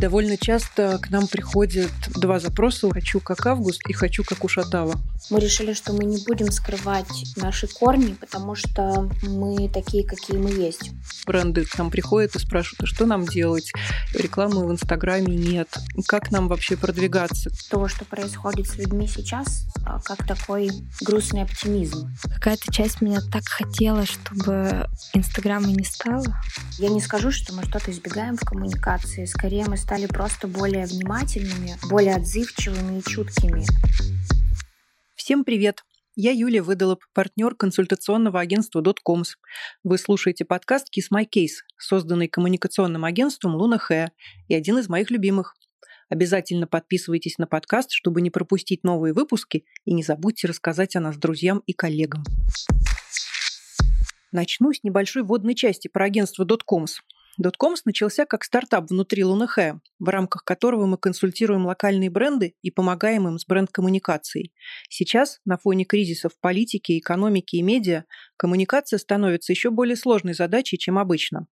Довольно часто к нам приходят два запроса «хочу как Август» и «хочу как Ушатава». Мы решили, что мы не будем скрывать наши корни, потому что мы такие, какие мы есть. Бренды к нам приходят и спрашивают, а что нам делать? Рекламы в Инстаграме нет. Как нам вообще продвигаться? То, что происходит с людьми сейчас, а, как такой грустный оптимизм. Какая-то часть меня так хотела, чтобы Инстаграма не стало. Я не скажу, что мы что-то избегаем в коммуникации. Скорее, мы стали просто более внимательными, более отзывчивыми и чуткими. Всем привет! Я Юлия Выдолоб, партнер консультационного агентства Dotcoms. Вы слушаете подкаст Kiss My Case, созданный коммуникационным агентством Луна Хэ и один из моих любимых. Обязательно подписывайтесь на подкаст, чтобы не пропустить новые выпуски, и не забудьте рассказать о нас друзьям и коллегам. Начну с небольшой вводной части про агентство Dotcoms. Dotcoms начался как стартап внутри Лунахэ, в рамках которого мы консультируем локальные бренды и помогаем им с бренд-коммуникацией. Сейчас, на фоне кризисов в политике, экономике и медиа, коммуникация становится еще более сложной задачей, чем обычно.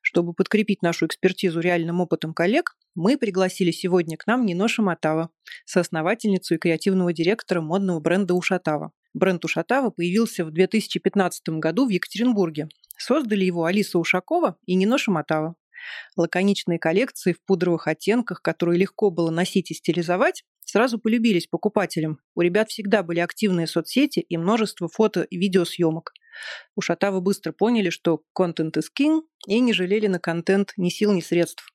Чтобы подкрепить нашу экспертизу реальным опытом коллег, мы пригласили сегодня к нам Нино Шаматава, соосновательницу и креативного директора модного бренда Ушатава. Бренд Ушатава появился в 2015 году в Екатеринбурге Создали его Алиса Ушакова и Нино Шаматава. Лаконичные коллекции в пудровых оттенках, которые легко было носить и стилизовать, сразу полюбились покупателям. У ребят всегда были активные соцсети и множество фото и видеосъемок. У Шатава быстро поняли, что контент is king, и не жалели на контент ни сил, ни средств.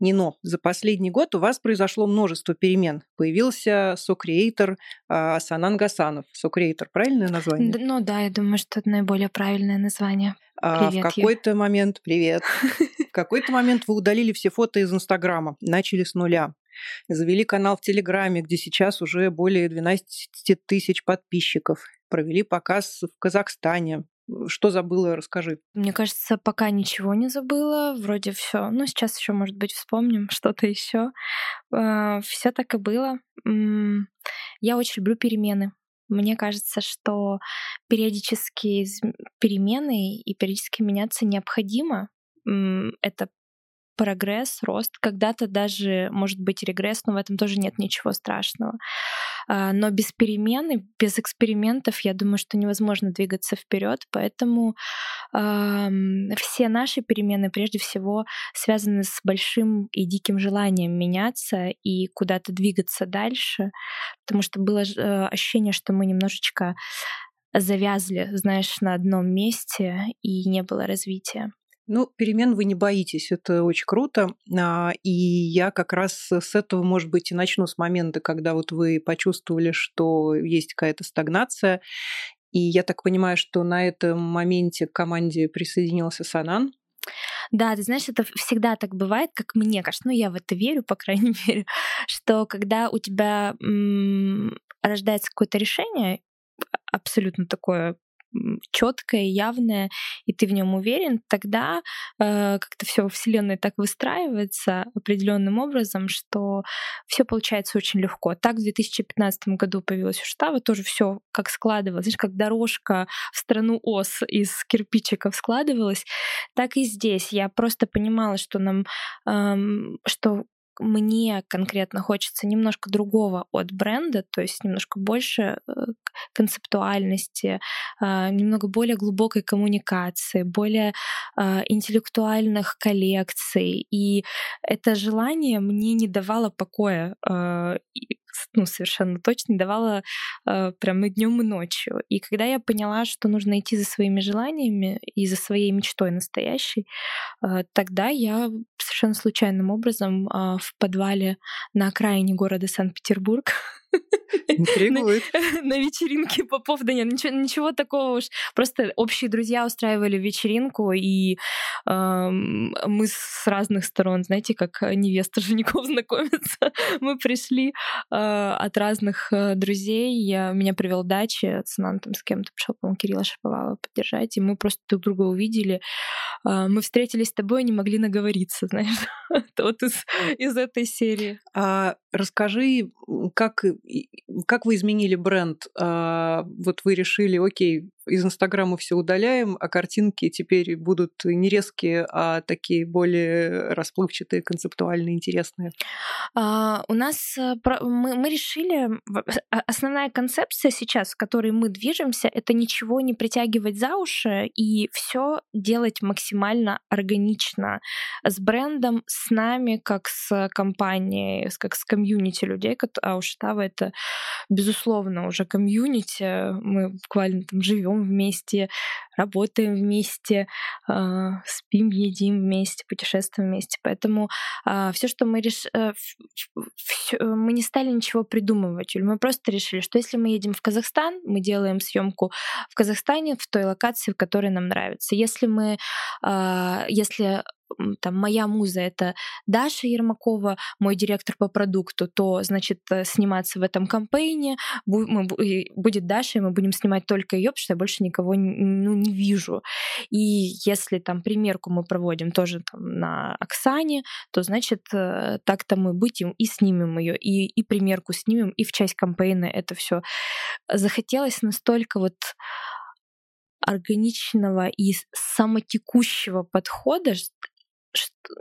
Нино, за последний год у вас произошло множество перемен. Появился сокреатор а, Санан Гасанов. Сокреатор, правильное название? Ну да, я думаю, что это наиболее правильное название. А в какой-то момент, привет, в какой-то момент вы удалили все фото из Инстаграма, начали с нуля. Завели канал в Телеграме, где сейчас уже более 12 тысяч подписчиков. Провели показ в Казахстане. Что забыла, расскажи. Мне кажется, пока ничего не забыла. Вроде все. Ну, сейчас еще, может быть, вспомним что-то еще. А, все так и было. Я очень люблю перемены. Мне кажется, что периодически перемены и периодически меняться необходимо. Это прогресс, рост, когда-то даже может быть регресс, но в этом тоже нет ничего страшного. А, но без перемены, без экспериментов, я думаю, что невозможно двигаться вперед, поэтому э, все наши перемены прежде всего связаны с большим и диким желанием меняться и куда-то двигаться дальше, потому что было э, ощущение, что мы немножечко завязли, знаешь, на одном месте и не было развития. Ну, перемен вы не боитесь, это очень круто. А, и я как раз с этого, может быть, и начну с момента, когда вот вы почувствовали, что есть какая-то стагнация. И я так понимаю, что на этом моменте к команде присоединился Санан. Да, ты знаешь, это всегда так бывает, как мне кажется, ну я в это верю, по крайней мере, что когда у тебя м- рождается какое-то решение, абсолютно такое четкое, явное, и ты в нем уверен, тогда э, как-то все во Вселенной так выстраивается определенным образом, что все получается очень легко. Так в 2015 году появилась Уштава, тоже все как складывалось, знаешь, как дорожка в страну ос из кирпичиков складывалась, так и здесь. Я просто понимала, что нам, эм, что мне конкретно хочется немножко другого от бренда, то есть немножко больше э, концептуальности, а, немного более глубокой коммуникации, более а, интеллектуальных коллекций. И это желание мне не давало покоя а, ну, совершенно точно давала э, прям и днем и ночью. И когда я поняла, что нужно идти за своими желаниями и за своей мечтой настоящей, э, тогда я совершенно случайным образом э, в подвале на окраине города Санкт-Петербург Интригует. На, на вечеринке попов, да нет, ничего, ничего такого уж. Просто общие друзья устраивали вечеринку, и э, мы с разных сторон, знаете, как невеста женихов знакомятся. мы пришли э, от разных э, друзей. Я, меня привел дачи, Цинан там с кем-то пришел, по-моему, Кирилла Шаповала поддержать, и мы просто друг друга увидели. Э, мы встретились с тобой и не могли наговориться, знаешь. вот из, из этой серии. А расскажи, как как вы изменили бренд? А, вот вы решили, окей, из Инстаграма все удаляем, а картинки теперь будут не резкие, а такие более расплывчатые, концептуальные, интересные? А, у нас э, мы, мы решили, основная концепция сейчас, в которой мы движемся, это ничего не притягивать за уши и все делать максимально органично с брендом, с нами, как с компанией, как с комьюнити людей, а уж Тава это безусловно уже комьюнити, мы буквально там живем вместе, работаем вместе, а, спим, едим вместе, путешествуем вместе. Поэтому а, все, что мы решили, э, мы не стали ничего придумывать, Юль, мы просто решили, что если мы едем в Казахстан, мы делаем съемку в Казахстане в той локации, в которой нам нравится. Если мы, а, если там моя муза это Даша Ермакова, мой директор по продукту, то значит э, сниматься в этом кампейне будет Даша, и мы будем снимать только ее, потому что я больше никого ну, не вижу. И если там примерку мы проводим тоже там, на Оксане, то значит э, так-то мы будем и снимем ее, и, и примерку снимем, и в часть кампейна это все захотелось настолько вот органичного и самотекущего подхода,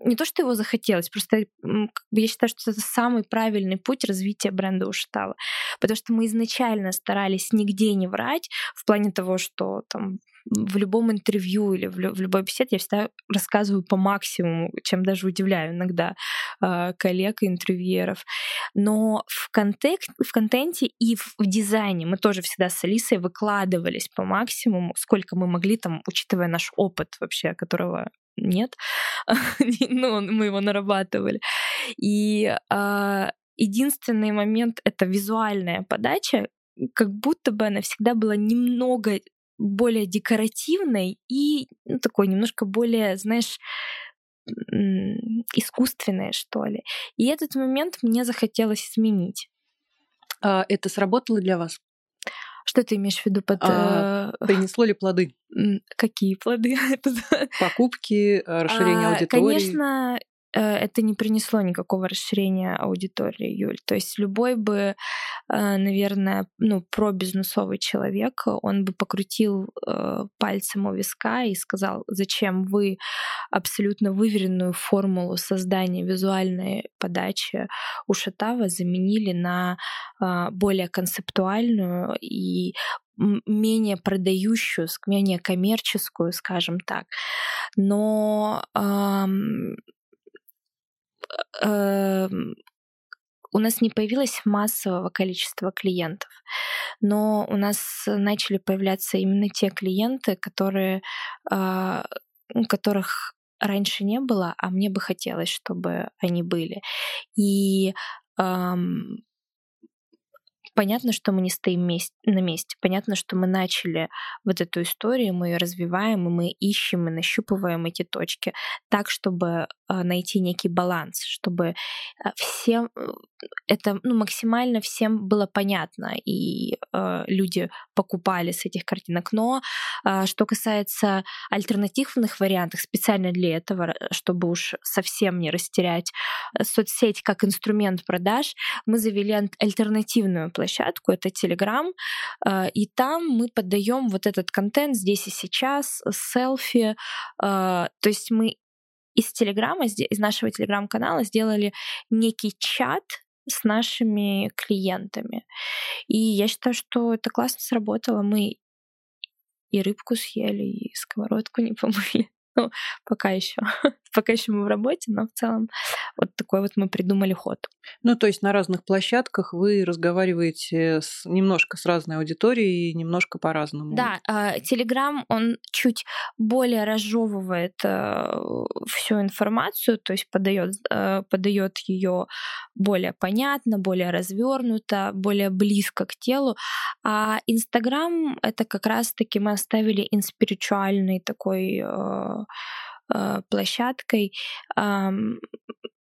не то, что его захотелось, просто как бы я считаю, что это самый правильный путь развития бренда Уштава. Потому что мы изначально старались нигде не врать в плане того, что там в любом интервью или в, любой беседе я всегда рассказываю по максимуму, чем даже удивляю иногда э, коллег и интервьюеров. Но в, контек, в контенте и в дизайне мы тоже всегда с Алисой выкладывались по максимуму, сколько мы могли там, учитывая наш опыт вообще, которого нет, ну, мы его нарабатывали. И э, единственный момент — это визуальная подача, как будто бы она всегда была немного более декоративной и ну, такой немножко более, знаешь, искусственной, что ли. И этот момент мне захотелось изменить. А это сработало для вас? Что ты имеешь в виду под... А, э, принесло ли плоды? Какие плоды? Покупки, э, расширение а, аудитории? Конечно, это не принесло никакого расширения аудитории, Юль. То есть любой бы, э, наверное, ну, пробизнесовый человек, он бы покрутил э, пальцем у виска и сказал, зачем вы абсолютно выверенную формулу создания визуальной подачи у Шатава заменили на более концептуальную и менее продающую, менее коммерческую, скажем так. Но у нас не появилось массового количества клиентов, но у нас начали появляться именно те клиенты, которые, а, которых раньше не было, а мне бы хотелось, чтобы они были. И Понятно, что мы не стоим на месте. Понятно, что мы начали вот эту историю, мы ее развиваем, и мы ищем и нащупываем эти точки так, чтобы а, найти некий баланс, чтобы а, всем э, это ну, максимально всем было понятно, и э, люди покупали с этих картинок. Но э, что касается альтернативных вариантов, специально для этого, чтобы уж совсем не растерять соцсеть как инструмент продаж, мы завели альтернативную площадку, это Telegram, э, и там мы подаем вот этот контент здесь и сейчас, селфи, э, то есть мы из Телеграма, из нашего Телеграм-канала сделали некий чат с нашими клиентами. И я считаю, что это классно сработало. Мы и рыбку съели, и сковородку не помыли. Ну, пока еще. пока еще мы в работе, но в целом вот такой вот мы придумали ход. Ну, то есть на разных площадках вы разговариваете с, немножко с разной аудиторией, немножко по-разному. Да, Телеграм, он чуть более разжевывает э, всю информацию, то есть подает, э, подает ее более понятно, более развернуто, более близко к телу. А Инстаграм это как раз-таки мы оставили инспиритуальный такой э, площадкой.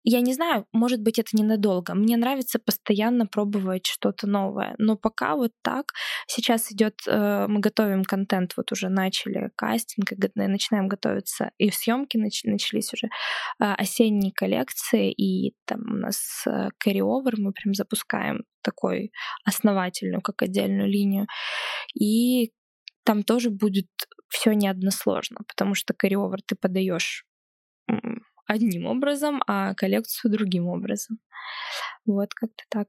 Я не знаю, может быть, это ненадолго. Мне нравится постоянно пробовать что-то новое. Но пока вот так. Сейчас идет, э, мы готовим контент, вот уже начали кастинг, начинаем готовиться, и съемки начались уже э, осенние коллекции, и там у нас carry-over, мы прям запускаем такой основательную, как отдельную линию. И там тоже будет все не односложно, потому что carry ты подаешь одним образом, а коллекцию другим образом. Вот как-то так.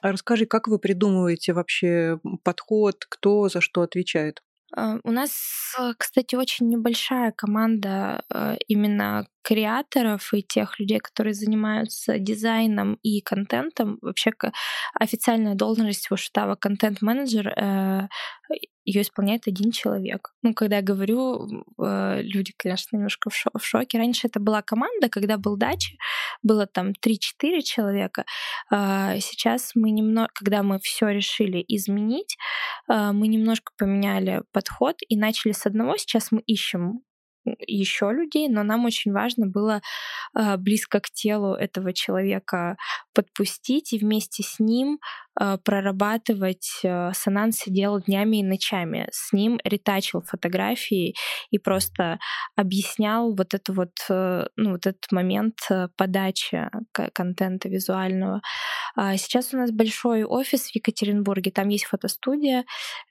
А расскажи, как вы придумываете вообще подход, кто за что отвечает? А, у нас, кстати, очень небольшая команда э, именно креаторов и тех людей, которые занимаются дизайном и контентом. Вообще официальная должность Вашутава контент-менеджер э, ее исполняет один человек. Ну, когда я говорю, э, люди, конечно, немножко в шоке. Раньше это была команда, когда был дача, было там 3-4 человека. А сейчас мы немного, когда мы все решили изменить, э, мы немножко поменяли подход и начали с одного. Сейчас мы ищем еще людей, но нам очень важно было э, близко к телу этого человека подпустить и вместе с ним прорабатывать. Э, Санан сидел днями и ночами. С ним ретачил фотографии и просто объяснял вот это вот, э, ну, вот этот момент э, подачи контента визуального. А сейчас у нас большой офис в Екатеринбурге, там есть фотостудия,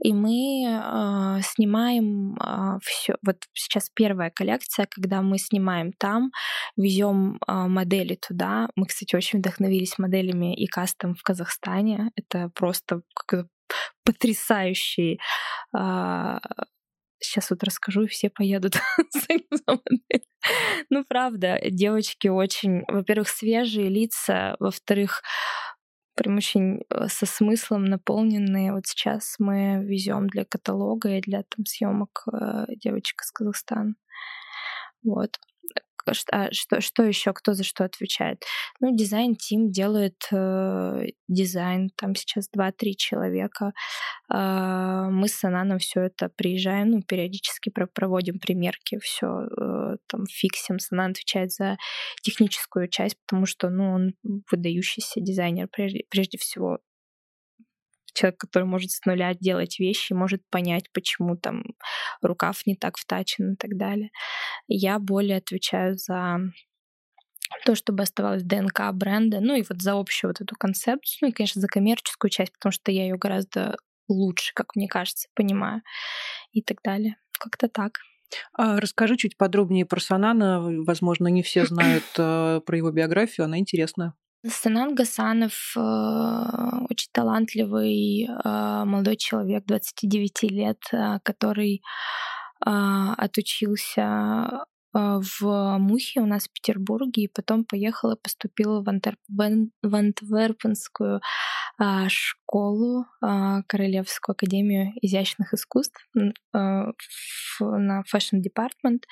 и мы э, снимаем все. Вот сейчас первая коллекция, когда мы снимаем там, везем модели туда. Мы, кстати, очень вдохновились моделями и кастом в Казахстане. Это просто потрясающий сейчас вот расскажу, и все поедут Ну, правда, девочки очень, во-первых, свежие лица, во-вторых, прям очень э, со смыслом наполненные. Вот сейчас мы везем для каталога и для там съемок э, девочек из Казахстана. Вот. А что, что еще, кто за что отвечает? Ну, дизайн-тим делает э, дизайн, там сейчас 2-3 человека. Э, мы с Сананом все это приезжаем, ну, периодически проводим примерки, все э, там фиксим. Санан отвечает за техническую часть, потому что, ну, он выдающийся дизайнер прежде, прежде всего человек, который может с нуля делать вещи, может понять, почему там рукав не так втачен и так далее. Я более отвечаю за то, чтобы оставалась ДНК бренда, ну и вот за общую вот эту концепцию, ну и, конечно, за коммерческую часть, потому что я ее гораздо лучше, как мне кажется, понимаю и так далее. Как-то так. А расскажи чуть подробнее про Санана. Возможно, не все знают э, про его биографию, она интересная. Санан Гасанов э, очень талантливый э, молодой человек, 29 лет, э, который отучился в Мухе у нас в Петербурге, и потом поехала, поступила в, Антер... в Антверпенскую э, школу, э, Королевскую академию изящных искусств на fashion department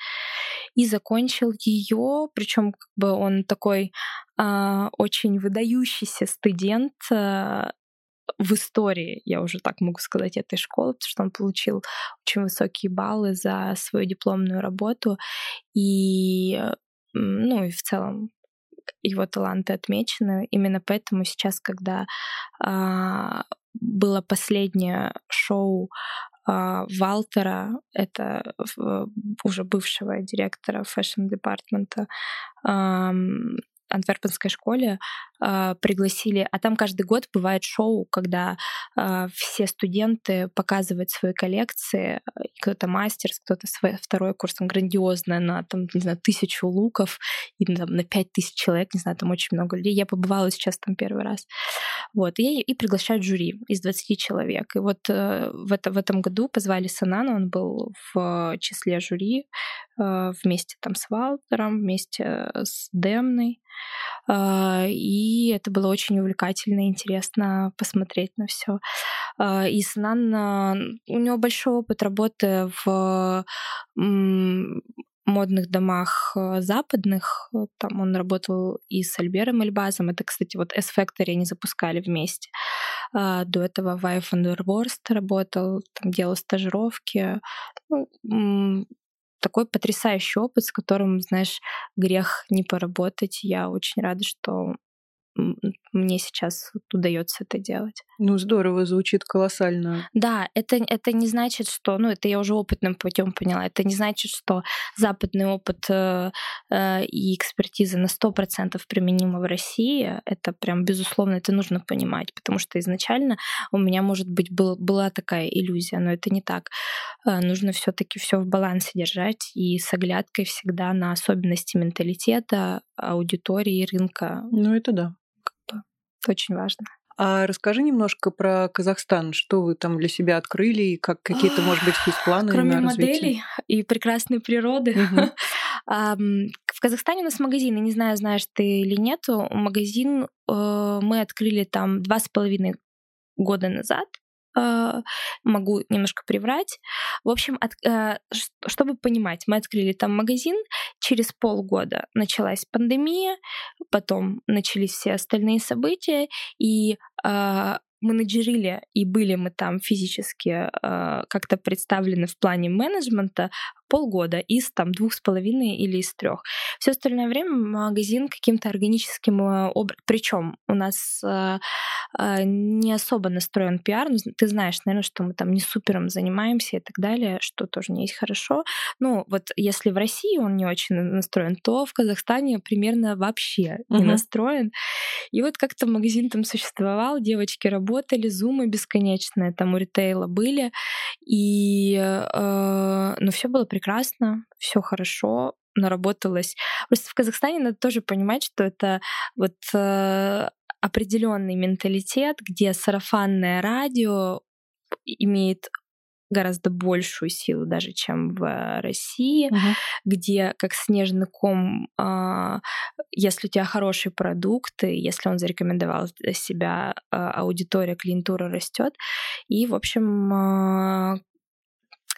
и закончил ее, причем как бы он такой очень выдающийся студент в истории, я уже так могу сказать, этой школы, потому что он получил очень высокие баллы за свою дипломную работу. И, ну, и в целом его таланты отмечены. Именно поэтому сейчас, когда а, было последнее шоу а, Валтера, это уже бывшего директора fashion department а, антверпенской школе э, пригласили, а там каждый год бывает шоу, когда э, все студенты показывают свои коллекции, кто-то мастер, кто-то свой второй курс, там грандиозное на там, не знаю, тысячу луков и там, на пять тысяч человек, не знаю, там очень много людей. Я побывала сейчас там первый раз. Вот, и, и приглашают жюри из 20 человек. И вот э, в, это, в этом году позвали Санана, он был в числе жюри э, вместе там с Валтером, вместе с Демной. А, и это было очень увлекательно и интересно посмотреть на все. А, и Санан, у него большой опыт работы в модных домах э, западных. Там он работал и с Альбером Эльбазом. Это, кстати, вот S-Factory они запускали вместе. А, до этого Вайф Андерворст работал, там делал стажировки. Ну, такой потрясающий опыт, с которым, знаешь, грех не поработать. Я очень рада, что мне сейчас удается это делать. Ну, здорово, звучит колоссально. Да, это, это не значит, что, ну, это я уже опытным путем поняла, это не значит, что западный опыт э, э, и экспертиза на 100% применима в России. Это прям, безусловно, это нужно понимать, потому что изначально у меня, может быть, был, была такая иллюзия, но это не так. Э, нужно все таки все в балансе держать и с оглядкой всегда на особенности менталитета, аудитории, рынка. Ну, это да. Это очень важно. А расскажи немножко про Казахстан. Что вы там для себя открыли и как какие-то, может быть, есть планы Кроме на моделей и прекрасной природы. В Казахстане у нас магазины, не знаю, знаешь ты или нет. Магазин э, мы открыли там два с половиной года назад. Э, Могу немножко приврать. В общем, от- ш- чтобы понимать, мы открыли там магазин. Через полгода началась пандемия, потом начались все остальные события, и э, менеджерили, и были мы там физически э, как-то представлены в плане менеджмента полгода из там двух с половиной или из трех. Все остальное время магазин каким-то органическим образом. Причем у нас э, э, не особо настроен пиар. Ну, Ты знаешь, наверное, что мы там не супером занимаемся и так далее, что тоже не есть хорошо. Ну, вот если в России он не очень настроен, то в Казахстане примерно вообще не Мгм. настроен. И вот как-то магазин там существовал, девочки работали, зумы бесконечные там у ритейла были, и э, ну все было прекрасно, все хорошо, наработалось. Просто в Казахстане надо тоже понимать, что это вот э, определенный менталитет, где сарафанное радио имеет гораздо большую силу даже, чем в России, Мгм. где как снежный ком, а, если у тебя хороший продукт, и если он зарекомендовал себя, а, аудитория, клиентура растет. И, в общем, а,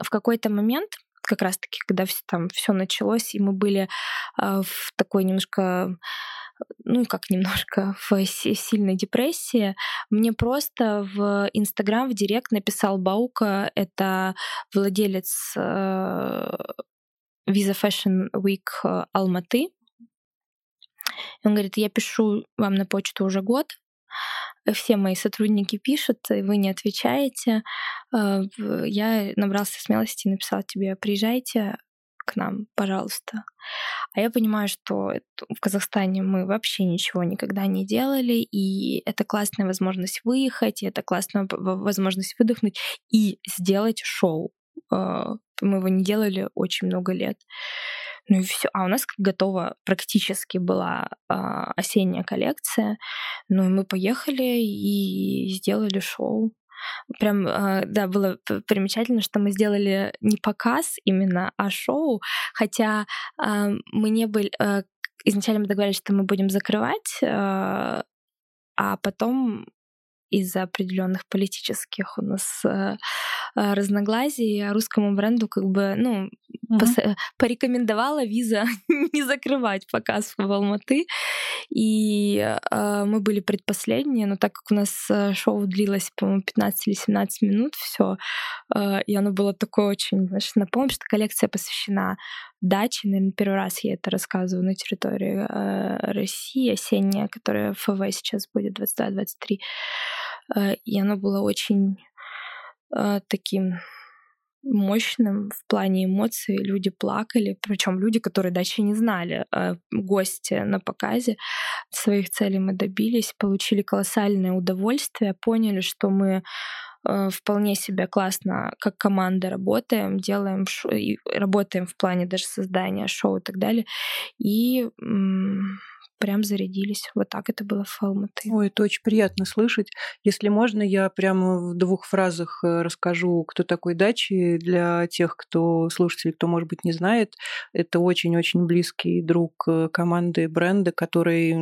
в какой-то момент, как раз-таки, когда вс- там все началось, и мы были а, в такой немножко ну, как немножко в си- сильной депрессии, мне просто в Инстаграм, в Директ написал Баука, это владелец э, Visa Fashion Week э, Алматы. Он говорит, я пишу вам на почту уже год, все мои сотрудники пишут, и вы не отвечаете. В- Я набрался смелости и написал тебе, приезжайте к нам, пожалуйста. А я понимаю, что в Казахстане мы вообще ничего никогда не делали, и это классная возможность выехать, и это классная возможность выдохнуть и сделать шоу. Э, Мы его не делали очень много лет. Ну и все. А у нас готова практически была а, осенняя коллекция. Ну и мы поехали и сделали шоу. Прям, а, да, было примечательно, что мы сделали не показ именно, а шоу. Хотя а, мы не были... Изначально мы договорились, что мы будем закрывать, а потом из-за определенных политических у нас э, э, разногласий русскому бренду как бы, ну, Мгм. пос- э, порекомендовала виза не закрывать показ в Алматы. И э, мы были предпоследние, но так как у нас э, шоу длилось, по-моему, 15 или 17 минут, все, и оно было такое очень, знаешь, напомню, что коллекция посвящена даче, наверное, первый раз я это рассказываю на территории э, России, осенняя, которая в ФВ сейчас будет 22-23. Э, и оно было очень э, таким мощным в плане эмоций. Люди плакали, причем люди, которые дачи не знали. Э, Гости на показе своих целей мы добились, получили колоссальное удовольствие, поняли, что мы э, вполне себя классно как команда работаем, делаем шо- и работаем в плане даже создания шоу и так далее. И м, прям зарядились. Вот так это было в Алматы. Ой, это очень приятно слышать. Если можно, я прямо в двух фразах э, расскажу, кто такой Дачи для тех, кто слушателей, кто, может быть, не знает. Это очень-очень близкий друг э, команды бренда, который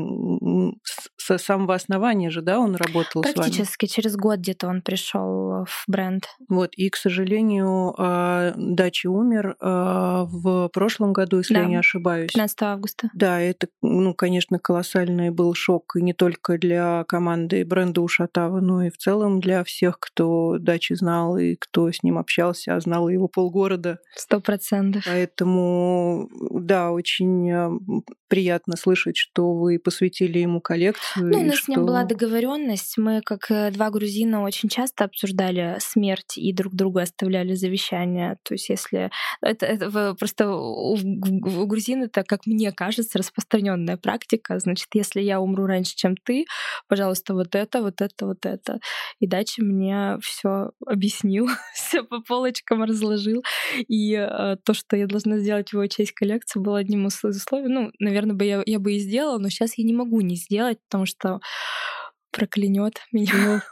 с самого основания же, да, он работал с вами. Практически через год где-то он пришел в бренд. Вот, и, к сожалению, а, Дачи умер а, в прошлом году, если Да. я не ошибаюсь. 15 августа. Да, это, ну, конечно, колоссальный был шок и не только для команды бренда Ушатава, но и в целом для всех, кто Дачи знал и кто с ним общался, а знал его полгорода. Сто процентов. Поэтому, да, очень м, приятно слышать, что вы посвятили ему коллекцию. Ну, у нас что... с ним была договоренность. Мы, как э, два грузина, очень часто обсуждали смерть и друг другу оставляли завещание. То есть, если это, это просто у, у грузин это, как мне кажется, распространенная практика. Значит, если я умру раньше, чем ты, пожалуйста, вот это, вот это, вот это. И дальше мне все объяснил, все по полочкам разложил. И э, то, что я должна сделать в его честь коллекцию, было одним из условий. Ну, наверное, бы я, я бы и сделала, но сейчас я не могу не сделать, потому что проклянет меня.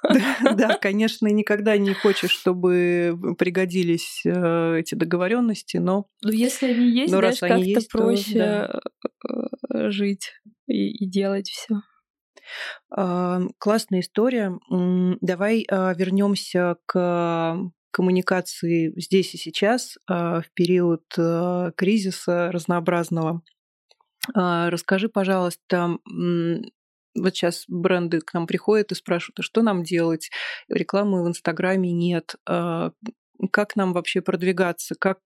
Ну, да, конечно, никогда не хочешь, чтобы пригодились э, эти договоренности, но. Ну, если они есть, но знаешь, как-то проще то, да. Э, жить и, и делать все. Классная история. Давай а, вернемся к коммуникации здесь и сейчас а, в период а, кризиса разнообразного. Расскажи, пожалуйста, вот сейчас бренды к нам приходят и спрашивают, а что нам делать? Рекламы в Инстаграме нет. Как нам вообще продвигаться? Как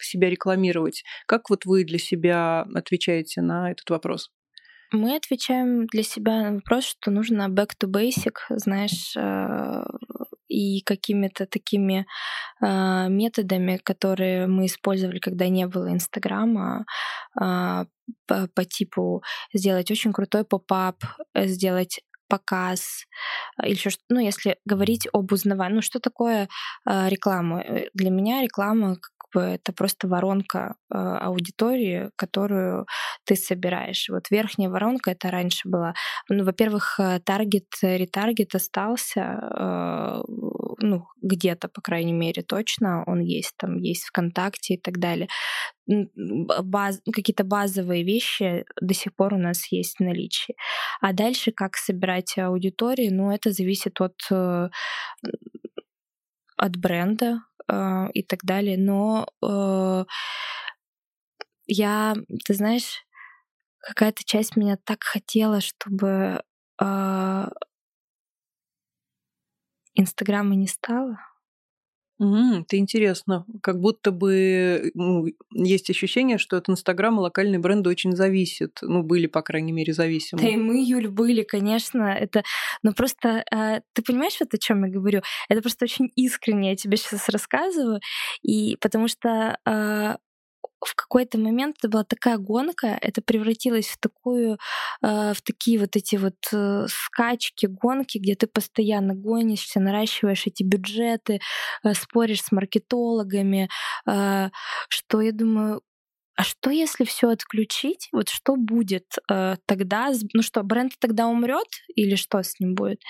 себя рекламировать? Как вот вы для себя отвечаете на этот вопрос? Мы отвечаем для себя на вопрос, что нужно back to basic, знаешь, э, и какими-то такими э, методами, которые мы использовали, когда не было Инстаграма, э, по, по типу сделать очень крутой поп-ап, сделать показ или еще что ну если говорить об узнавании ну что такое э, реклама? Для меня реклама бы это просто воронка э, аудитории, которую ты собираешь. Вот верхняя воронка это раньше была. Ну, во-первых, э, таргет, ретаргет остался, э, ну, где-то, по крайней мере, точно он есть, там есть ВКонтакте и так далее. Баз, какие-то базовые вещи до сих пор у нас есть в наличии. А дальше как собирать аудиторию, ну, это зависит от от бренда, э, и так далее. Но э, я, ты знаешь, какая-то часть меня так хотела, чтобы э, Инстаграма не стало. М, это интересно. Как будто бы ну, есть ощущение, что от Инстаграма локальные бренды очень зависят. Ну, были, по крайней мере, зависимы. Да и мы, Юль, были, конечно. Это, но просто э, ты понимаешь, вот о чем я говорю? Это просто очень искренне я тебе сейчас рассказываю, и потому что э, в какой-то момент это была такая гонка, это превратилось в такую, э, в такие вот эти вот э, скачки, гонки, где ты постоянно гонишься, наращиваешь эти бюджеты, э, споришь с маркетологами, что я думаю, а что если все отключить? Вот что будет э, тогда? Ну что, бренд тогда умрет или что с ним будет?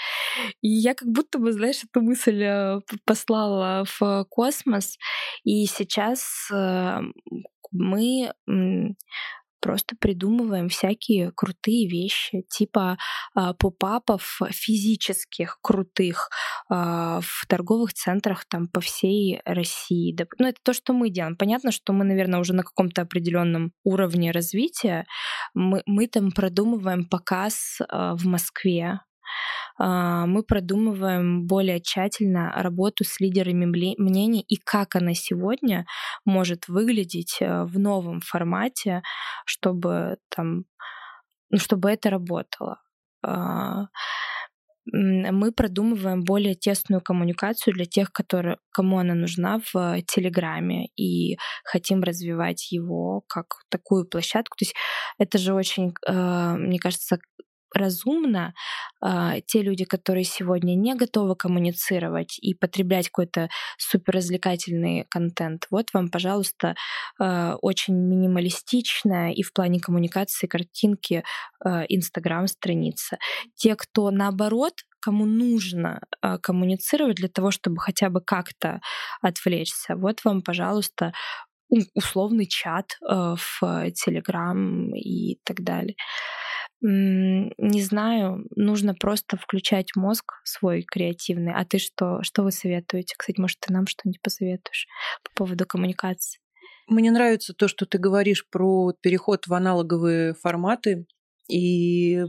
И я как будто бы, знаешь, эту мысль послала в космос, и сейчас мы просто придумываем всякие крутые вещи, типа э, поп-апов физических крутых э, в торговых центрах там по всей России. Ну, это то, что мы делаем. Понятно, что мы, наверное, уже на каком-то определенном уровне развития. Мы, мы там продумываем показ э, в Москве, мы продумываем более тщательно работу с лидерами мнений и как она сегодня может выглядеть э, в новом формате, чтобы там, ну, чтобы это работало а, мы продумываем более тесную коммуникацию для тех, которые, кому она нужна в Телеграме, и хотим развивать его как такую площадку. То есть это же очень, э, мне кажется, разумно э, те люди, которые сегодня не готовы коммуницировать и потреблять какой-то суперразвлекательный контент, вот вам, пожалуйста, э, очень минималистичная и в плане коммуникации картинки Инстаграм-страница. Те, кто наоборот кому нужно э, коммуницировать для того, чтобы хотя бы как-то отвлечься. Вот вам, пожалуйста, условный чат э, в Телеграм и так далее не знаю, нужно просто включать мозг свой креативный. А ты что, что вы советуете? Кстати, может, ты нам что-нибудь посоветуешь по поводу коммуникации? Мне нравится то, что ты говоришь про переход в аналоговые форматы. И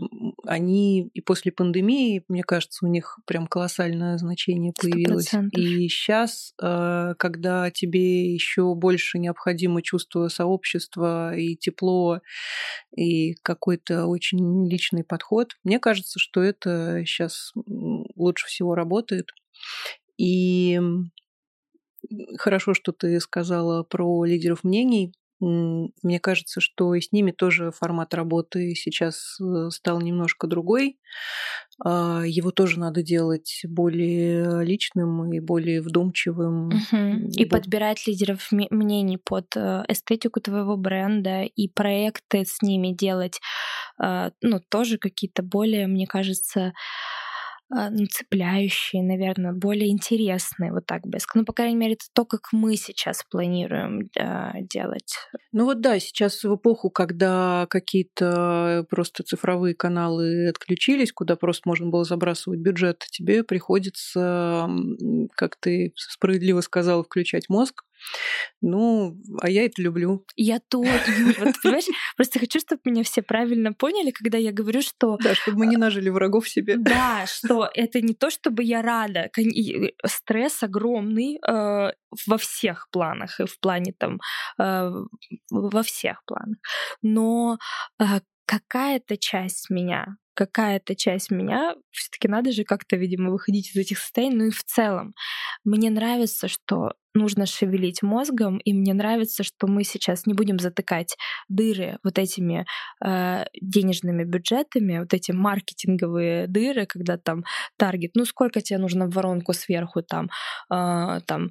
они и после пандемии, мне кажется, у них прям колоссальное значение появилось. 100%. И сейчас, э, когда тебе еще больше необходимо чувство сообщества и тепло, и какой-то очень личный подход, мне кажется, что это сейчас лучше всего работает. И хорошо, что ты сказала про лидеров мнений. Мне кажется, что и с ними тоже формат работы сейчас э, стал немножко другой. А, его тоже надо делать более личным и более вдумчивым. Угу. И вот. подбирать лидеров мнений под э, эстетику твоего бренда и проекты с ними делать, а, ну, тоже какие-то более, мне кажется, цепляющие, наверное, более интересные, вот так бы Ну, по крайней мере, это то, как мы сейчас планируем э, делать. Ну вот да, сейчас в эпоху, когда какие-то просто цифровые каналы отключились, куда просто можно было забрасывать бюджет, тебе приходится, как ты справедливо сказала, включать мозг, ну, а я это люблю. Я тоже. Вот, понимаешь, просто хочу, чтобы меня все правильно поняли, когда я говорю, что... Да, чтобы мы не нажили врагов себе. Да, что это не то, чтобы я рада. Стресс огромный э, во всех планах, и в плане там... Э, во всех планах. Но э, какая-то часть меня какая-то часть меня, все-таки надо же как-то, видимо, выходить из этих состояний. Ну и в целом, мне нравится, что нужно шевелить мозгом, и мне нравится, что мы сейчас не будем затыкать дыры вот этими э, денежными бюджетами, вот эти маркетинговые дыры, когда там таргет, ну сколько тебе нужно в воронку сверху там, э, там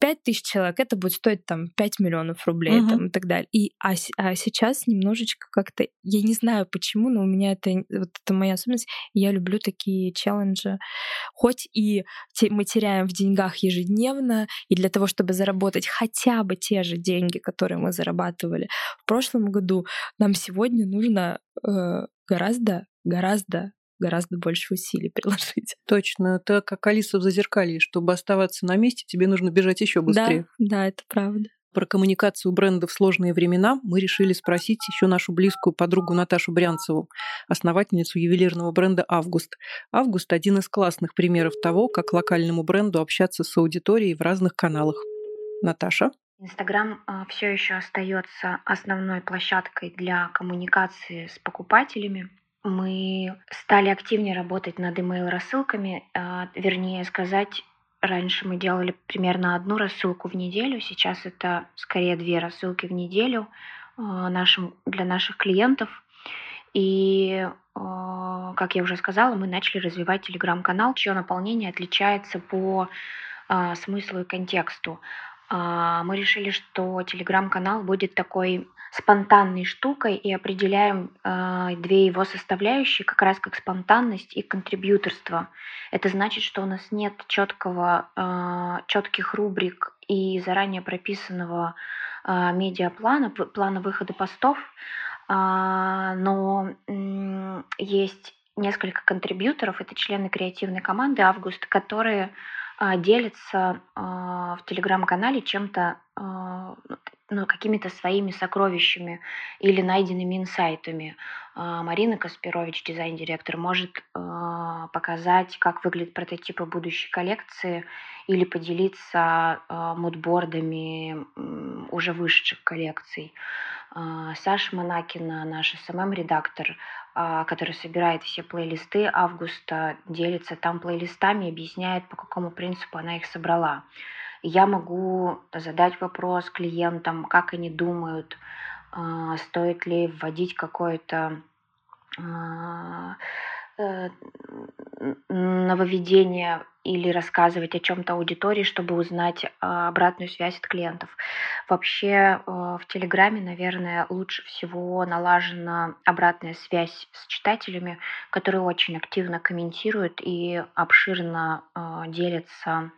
5 тысяч человек, это будет стоить там 5 миллионов рублей угу. там, и так далее. И, а, а сейчас немножечко как-то, я не знаю почему, но у меня это, вот это моя особенность, я люблю такие челленджи. Хоть и те, мы теряем в деньгах ежедневно, и для того, чтобы заработать хотя бы те же деньги, которые мы зарабатывали в прошлом году, нам сегодня нужно э, гораздо, гораздо гораздо больше усилий приложить. Точно, это как Алиса в зазеркалье. Чтобы оставаться на месте, тебе нужно бежать еще быстрее. Да, да, это правда. Про коммуникацию бренда в сложные времена мы решили спросить еще нашу близкую подругу Наташу Брянцеву, основательницу ювелирного бренда «Август». «Август» — один из классных примеров того, как локальному бренду общаться с аудиторией в разных каналах. Наташа? Инстаграм а, все еще остается основной площадкой для коммуникации с покупателями мы стали активнее работать над email-рассылками, а, вернее сказать, раньше мы делали примерно одну рассылку в неделю, сейчас это скорее две рассылки в неделю а, нашим, для наших клиентов. И, а, как я уже сказала, мы начали развивать телеграм-канал, чье наполнение отличается по смыслу и контексту. Мы решили, что телеграм-канал будет такой спонтанной штукой и определяем э, две его составляющие, как раз как спонтанность и контрибьюторство. Это значит, что у нас нет четкого, э, четких рубрик и заранее прописанного э, медиаплана, плана выхода постов, э, но э, есть несколько контрибьюторов, это члены креативной команды «Август», которые э, делятся э, в телеграм-канале чем-то э, ну, какими-то своими сокровищами или найденными инсайтами. А, Марина Каспирович, дизайн-директор, может а, показать, как выглядят прототипы будущей коллекции или поделиться а, мудбордами уже вышедших коллекций. Саша Монакина, наш SMM-редактор, который собирает все плейлисты августа, делится там плейлистами, объясняет, по какому принципу она их собрала я могу задать вопрос клиентам, как они думают, стоит ли вводить какое-то а, э, нововведение или рассказывать о чем-то аудитории, чтобы узнать а, обратную связь от клиентов. Вообще в Телеграме, наверное, лучше всего налажена обратная связь с читателями, которые очень активно комментируют и обширно делятся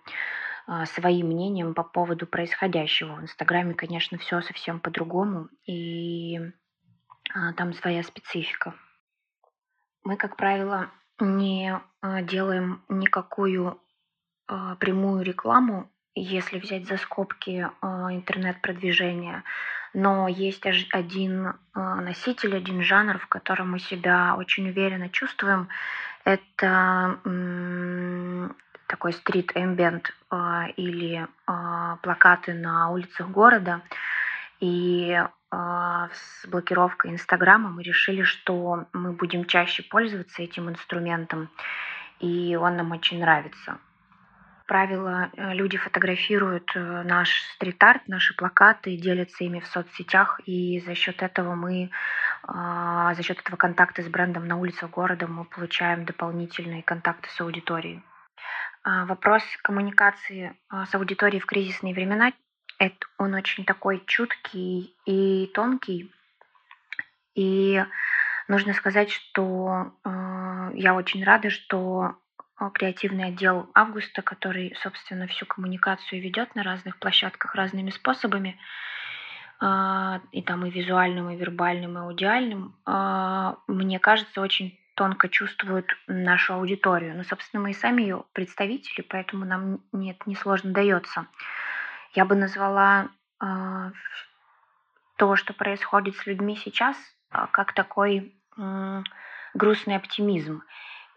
а, своим мнением по поводу происходящего. В Инстаграме, конечно, все совсем по-другому, и а, там своя специфика. Мы, как правило, не а, делаем никакую прямую рекламу если взять за скобки интернет-продвижения. Но есть один носитель, один жанр, в котором мы себя очень уверенно чувствуем. Это такой стрит-эмбиент или плакаты на улицах города. И с блокировкой Инстаграма мы решили, что мы будем чаще пользоваться этим инструментом, и он нам очень нравится. Правило, э, люди фотографируют э, наш стрит-арт, наши плакаты, делятся ими в соцсетях, и за счет этого мы, а, за счет этого контакта с брендом на улицах города мы получаем дополнительные контакты с аудиторией. А, вопрос коммуникации а, с аудиторией в кризисные времена это он очень такой чуткий и тонкий. И нужно сказать, что э, я очень рада, что э, креативный отдел Августа, который, собственно, всю коммуникацию ведет на разных площадках разными способами, э, и там и визуальным, и вербальным, и аудиальным, э, мне кажется, очень тонко чувствуют нашу аудиторию. Ну, собственно, мы и сами ее представители, поэтому нам нет, несложно дается. Я бы назвала э, то, что происходит с людьми сейчас, э, как такой э, грустный оптимизм.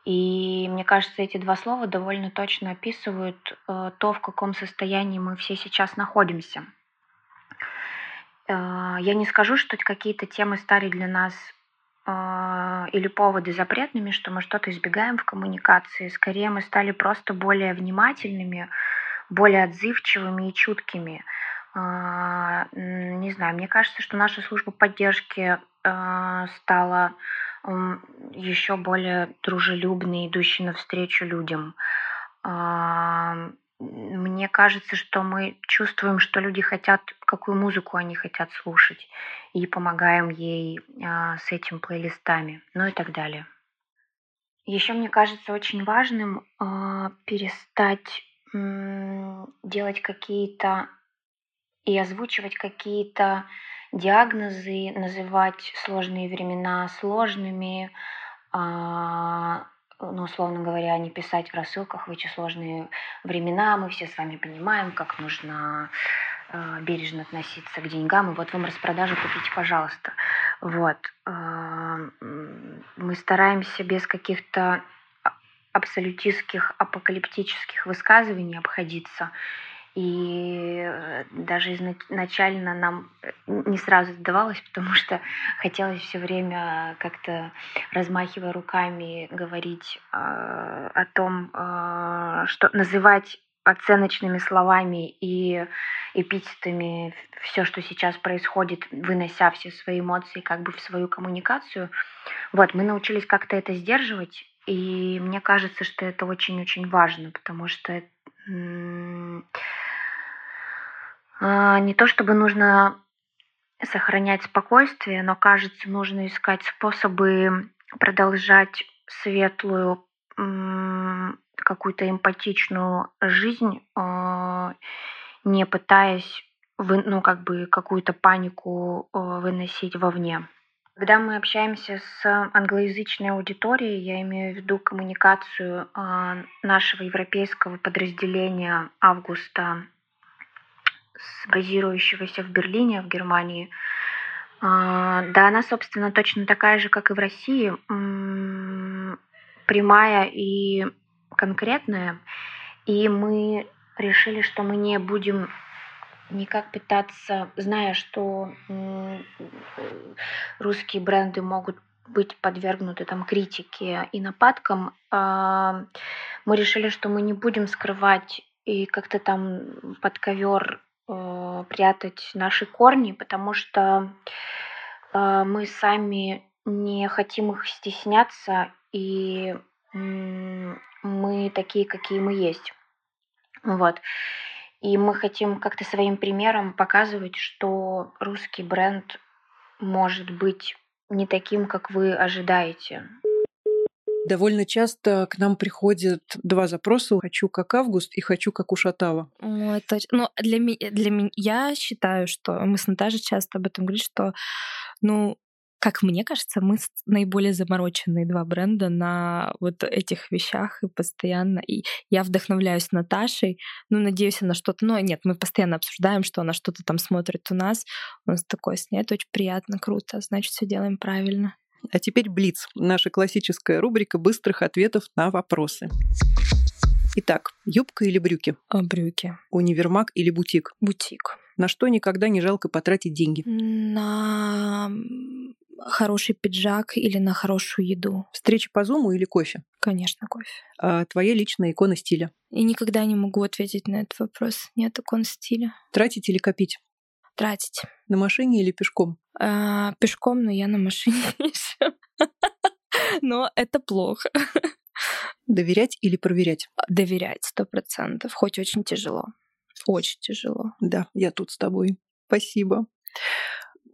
И мне кажется, эти два слова довольно точно описывают э, то, в каком состоянии мы все сейчас находимся. Э, я не скажу, что какие-то темы стали для нас или поводы запретными, что мы что-то избегаем в коммуникации. Скорее, мы стали просто более внимательными, более отзывчивыми и чуткими. А, не знаю, мне кажется, что наша служба поддержки а, стала еще более дружелюбной, идущей навстречу людям. А, мне кажется, что мы чувствуем, что люди хотят, какую музыку они хотят слушать, и помогаем ей с этим плейлистами, ну и так далее. Еще мне кажется очень важным перестать делать какие-то и озвучивать какие-то диагнозы, называть сложные времена сложными, а, ну, условно говоря, не писать в рассылках в эти сложные времена. Мы все с вами понимаем, как нужно э, бережно относиться к деньгам. И вот вам распродажу купите, пожалуйста. Вот. Э, мы стараемся без каких-то абсолютистских, апокалиптических высказываний обходиться. И э, даже изначально нам э, не сразу сдавалось, потому что хотелось все время как-то размахивая руками говорить э, о том, что называть оценочными словами и эпитетами все, что сейчас происходит, вынося все свои эмоции как бы в свою коммуникацию. Вот, мы научились как-то это сдерживать, и мне кажется, что это очень-очень важно, потому что а, не то чтобы нужно сохранять спокойствие, но кажется, нужно искать способы продолжать светлую какую-то эмпатичную жизнь, а, не пытаясь ну, как бы какую-то панику а, выносить вовне. Когда мы общаемся с англоязычной аудиторией, я имею в виду коммуникацию а, нашего европейского подразделения Августа, базирующегося в Берлине, в Германии, а, да, она, собственно, точно такая же, как и в России, прямая и конкретная. И мы решили, что мы не будем никак пытаться, зная, что русские бренды могут быть подвергнуты там критике и нападкам, а, мы решили, что мы не будем скрывать и как-то там под ковер э, прятать наши корни, потому что э, мы сами не хотим их стесняться, и мы такие, какие мы есть. Вот. И мы хотим как-то своим примером показывать, что русский бренд может быть не таким, как вы ожидаете. Довольно часто к нам приходят два запроса «хочу как Август» и «хочу как Ушатава». Ой, точно. Но для меня, для меня я считаю, что мы с Наташей часто об этом говорим, что ну, как мне кажется, мы наиболее замороченные два бренда на вот этих вещах и постоянно. И я вдохновляюсь Наташей. Ну, надеюсь, она что-то... Ну, нет, мы постоянно обсуждаем, что она что-то там смотрит у нас. У нас такое с ней. Это очень приятно, круто. Значит, все делаем правильно. А теперь Блиц, наша классическая рубрика быстрых ответов на вопросы. Итак, юбка или брюки? А, брюки. Универмаг или бутик? Бутик. На что никогда не жалко потратить деньги? На хороший пиджак или на хорошую еду? Встреча по зуму или кофе? Конечно, кофе. А твоя личная икона стиля? И никогда не могу ответить на этот вопрос. Нет икон стиля. Тратить или копить? Тратить. На машине или пешком? А, пешком, но я на машине Но это плохо. Доверять или проверять? Доверять, сто процентов. Хоть очень тяжело. Очень тяжело. Да, я тут с тобой. Спасибо.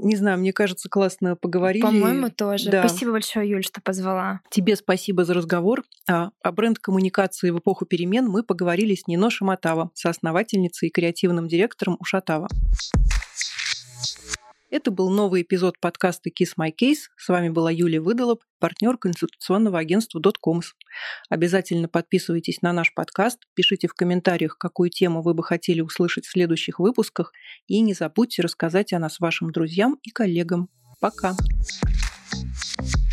Не знаю, мне кажется, классно поговорили. По-моему, тоже. Да. Спасибо большое, Юль, что позвала. Тебе спасибо за разговор. А о бренд-коммуникации в эпоху перемен мы поговорили с Нино Шаматава, соосновательницей и креативным директором Ушатава. Это был новый эпизод подкаста Kiss My Case. С вами была Юлия Выдолоб, партнер консультационного агентства Dotcoms. Обязательно подписывайтесь на наш подкаст, пишите в комментариях, какую тему вы бы хотели услышать в следующих выпусках, и не забудьте рассказать о нас вашим друзьям и коллегам. Пока! Пока.